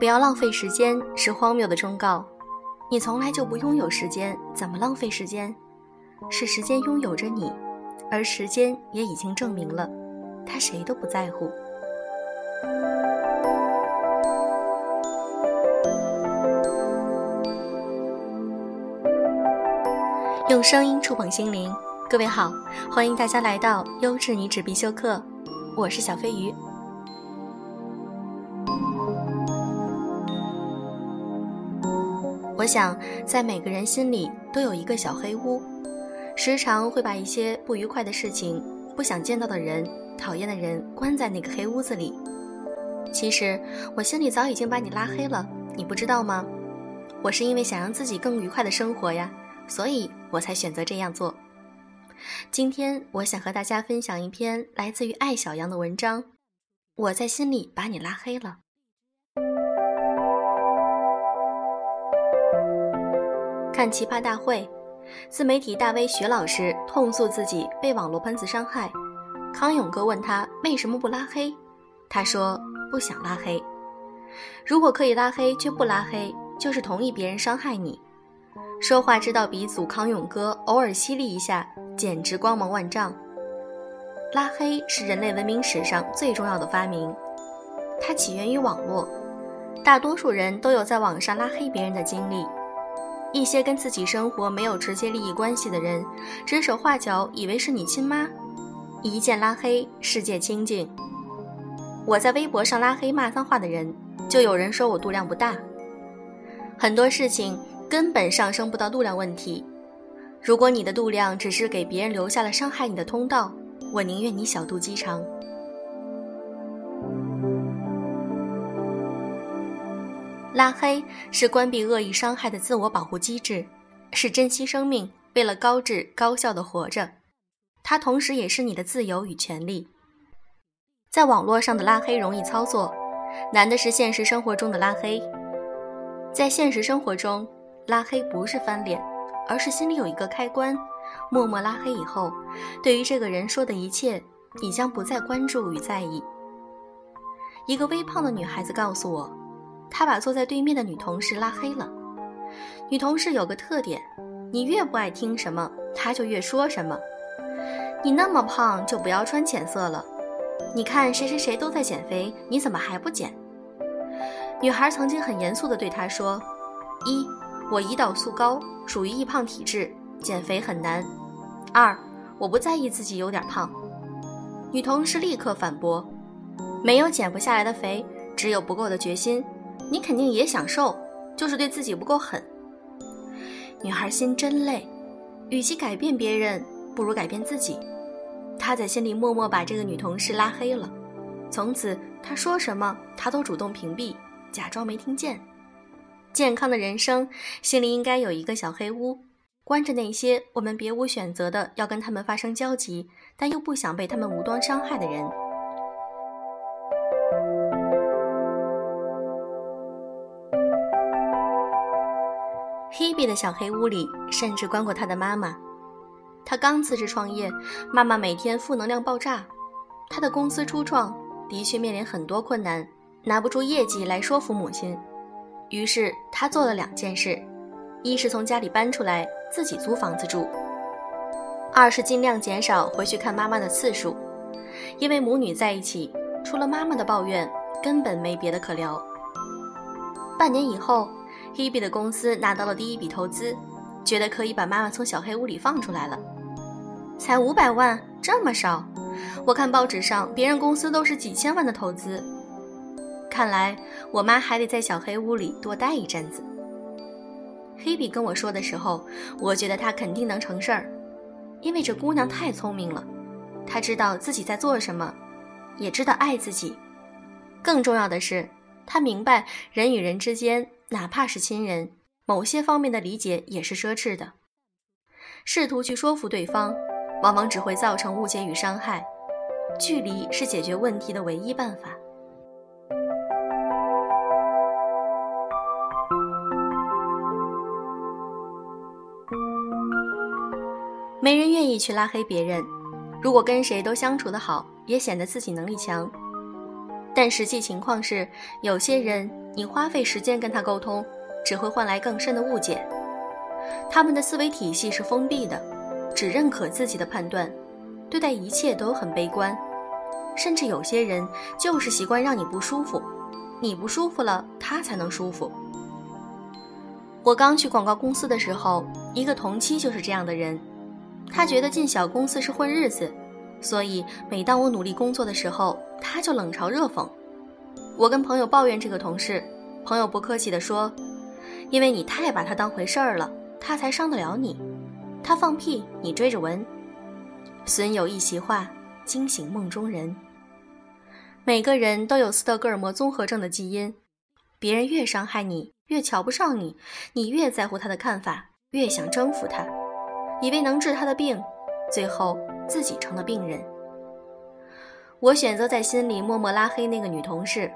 不要浪费时间是荒谬的忠告。你从来就不拥有时间，怎么浪费时间？是时间拥有着你，而时间也已经证明了，他谁都不在乎。用声音触碰心灵，各位好，欢迎大家来到优质女纸必修课，我是小飞鱼。我想，在每个人心里都有一个小黑屋，时常会把一些不愉快的事情、不想见到的人、讨厌的人关在那个黑屋子里。其实，我心里早已经把你拉黑了，你不知道吗？我是因为想让自己更愉快的生活呀，所以我才选择这样做。今天，我想和大家分享一篇来自于爱小羊的文章。我在心里把你拉黑了。看奇葩大会，自媒体大 V 徐老师痛诉自己被网络喷子伤害。康永哥问他为什么不拉黑，他说不想拉黑。如果可以拉黑却不拉黑，就是同意别人伤害你。说话知道鼻祖康永哥偶尔犀利一下，简直光芒万丈。拉黑是人类文明史上最重要的发明，它起源于网络，大多数人都有在网上拉黑别人的经历。一些跟自己生活没有直接利益关系的人，指手画脚，以为是你亲妈，一键拉黑，世界清净。我在微博上拉黑骂脏话的人，就有人说我度量不大。很多事情根本上升不到度量问题。如果你的度量只是给别人留下了伤害你的通道，我宁愿你小肚鸡肠。拉黑是关闭恶意伤害的自我保护机制，是珍惜生命，为了高质高效的活着。它同时也是你的自由与权利。在网络上的拉黑容易操作，难的是现实生活中的拉黑。在现实生活中，拉黑不是翻脸，而是心里有一个开关，默默拉黑以后，对于这个人说的一切，你将不再关注与在意。一个微胖的女孩子告诉我。他把坐在对面的女同事拉黑了。女同事有个特点，你越不爱听什么，她就越说什么。你那么胖，就不要穿浅色了。你看谁谁谁都在减肥，你怎么还不减？女孩曾经很严肃地对他说：“一，我胰岛素高，属于易胖体质，减肥很难。二，我不在意自己有点胖。”女同事立刻反驳：“没有减不下来的肥，只有不够的决心。”你肯定也想瘦，就是对自己不够狠。女孩心真累，与其改变别人，不如改变自己。她在心里默默把这个女同事拉黑了，从此她说什么，她都主动屏蔽，假装没听见。健康的人生，心里应该有一个小黑屋，关着那些我们别无选择的要跟他们发生交集，但又不想被他们无端伤害的人。Hebe 的小黑屋里，甚至关过他的妈妈。他刚辞职创业，妈妈每天负能量爆炸。他的公司初创，的确面临很多困难，拿不出业绩来说服母亲。于是他做了两件事：一是从家里搬出来，自己租房子住；二是尽量减少回去看妈妈的次数，因为母女在一起，除了妈妈的抱怨，根本没别的可聊。半年以后。Hebe 的公司拿到了第一笔投资，觉得可以把妈妈从小黑屋里放出来了。才五百万，这么少？我看报纸上别人公司都是几千万的投资。看来我妈还得在小黑屋里多待一阵子。Hebe 跟我说的时候，我觉得她肯定能成事儿，因为这姑娘太聪明了，她知道自己在做什么，也知道爱自己。更重要的是，她明白人与人之间。哪怕是亲人，某些方面的理解也是奢侈的。试图去说服对方，往往只会造成误解与伤害。距离是解决问题的唯一办法。没人愿意去拉黑别人。如果跟谁都相处得好，也显得自己能力强。但实际情况是，有些人。你花费时间跟他沟通，只会换来更深的误解。他们的思维体系是封闭的，只认可自己的判断，对待一切都很悲观。甚至有些人就是习惯让你不舒服，你不舒服了，他才能舒服。我刚去广告公司的时候，一个同期就是这样的人，他觉得进小公司是混日子，所以每当我努力工作的时候，他就冷嘲热讽。我跟朋友抱怨这个同事，朋友不客气地说：“因为你太把他当回事儿了，他才伤得了你。他放屁你追着闻。”损友一席话，惊醒梦中人。每个人都有斯德哥尔摩综合症的基因，别人越伤害你，越瞧不上你，你越在乎他的看法，越想征服他，以为能治他的病，最后自己成了病人。我选择在心里默默拉黑那个女同事，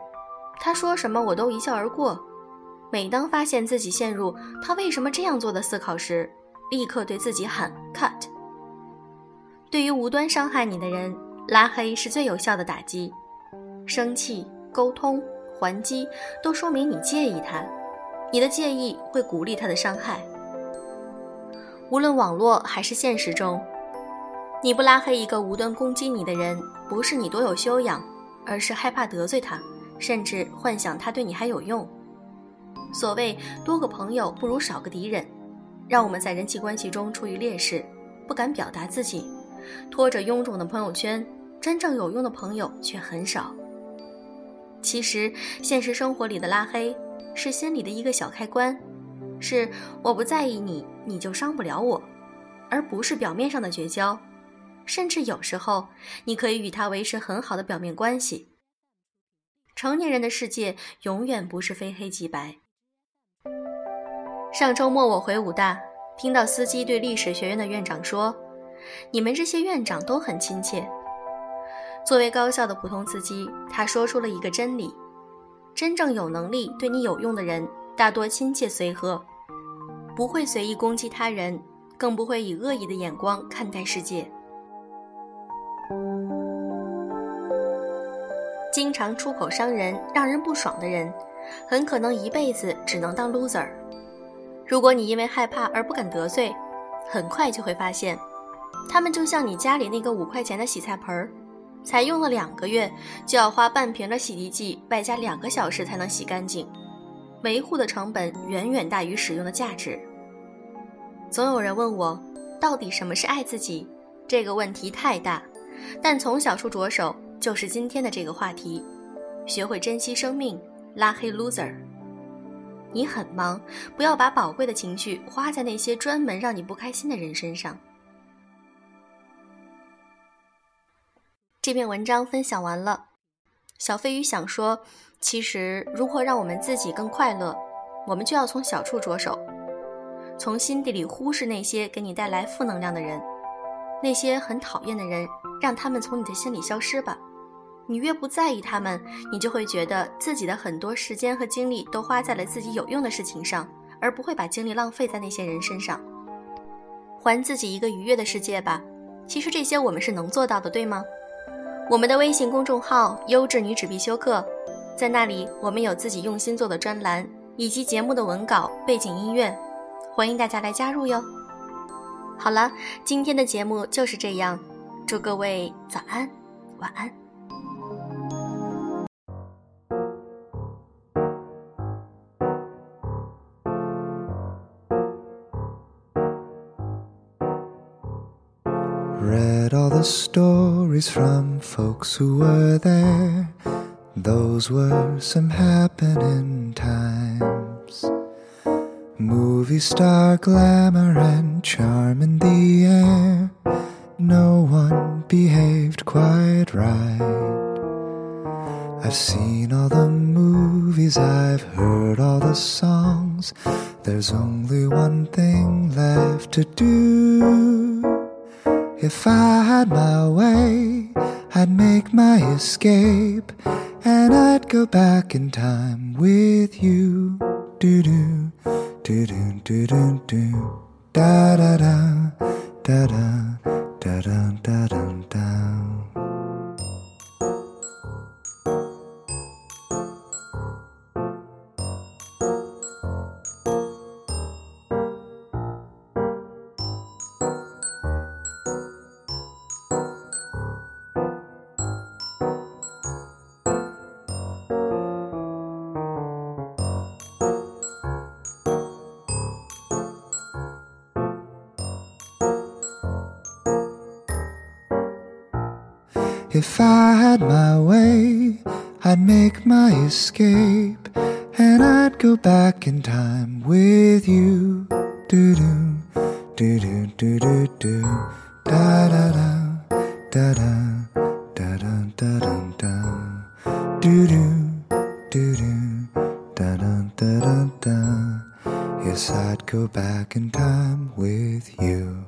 她说什么我都一笑而过。每当发现自己陷入她为什么这样做的思考时，立刻对自己喊 cut。对于无端伤害你的人，拉黑是最有效的打击。生气、沟通、还击，都说明你介意他。你的介意会鼓励他的伤害。无论网络还是现实中，你不拉黑一个无端攻击你的人，不是你多有修养，而是害怕得罪他，甚至幻想他对你还有用。所谓多个朋友不如少个敌人，让我们在人际关系中处于劣势，不敢表达自己，拖着臃肿的朋友圈，真正有用的朋友却很少。其实，现实生活里的拉黑，是心里的一个小开关，是我不在意你，你就伤不了我，而不是表面上的绝交。甚至有时候，你可以与他维持很好的表面关系。成年人的世界永远不是非黑即白。上周末我回武大，听到司机对历史学院的院长说：“你们这些院长都很亲切。”作为高校的普通司机，他说出了一个真理：真正有能力对你有用的人，大多亲切随和，不会随意攻击他人，更不会以恶意的眼光看待世界。经常出口伤人、让人不爽的人，很可能一辈子只能当 loser。如果你因为害怕而不敢得罪，很快就会发现，他们就像你家里那个五块钱的洗菜盆儿。才用了两个月，就要花半瓶的洗涤剂，外加两个小时才能洗干净，维护的成本远远大于使用的价值。总有人问我，到底什么是爱自己？这个问题太大，但从小处着手就是今天的这个话题：学会珍惜生命，拉黑 loser。你很忙，不要把宝贵的情绪花在那些专门让你不开心的人身上。这篇文章分享完了，小飞鱼想说，其实如何让我们自己更快乐，我们就要从小处着手，从心底里忽视那些给你带来负能量的人，那些很讨厌的人，让他们从你的心里消失吧。你越不在意他们，你就会觉得自己的很多时间和精力都花在了自己有用的事情上，而不会把精力浪费在那些人身上。还自己一个愉悦的世界吧。其实这些我们是能做到的，对吗？我们的微信公众号“优质女纸必修课”，在那里我们有自己用心做的专栏，以及节目的文稿、背景音乐，欢迎大家来加入哟。好了，今天的节目就是这样，祝各位早安、晚安。Read all the stories from folks who were there. Those were some happening times. Movie star glamour and charm in the air. No one behaved quite right. I've seen all the movies, I've heard all the songs. There's only one thing left to do. If I had my way, I'd make my escape and I'd go back in time with you. Do do do do do do do da da da da da da da da da da. If I had my way, I'd make my escape, and I'd go back in time with you. Do do do do do do do da da da da da da da da da da do do do do da da da da da. Yes, I'd go back in time with you.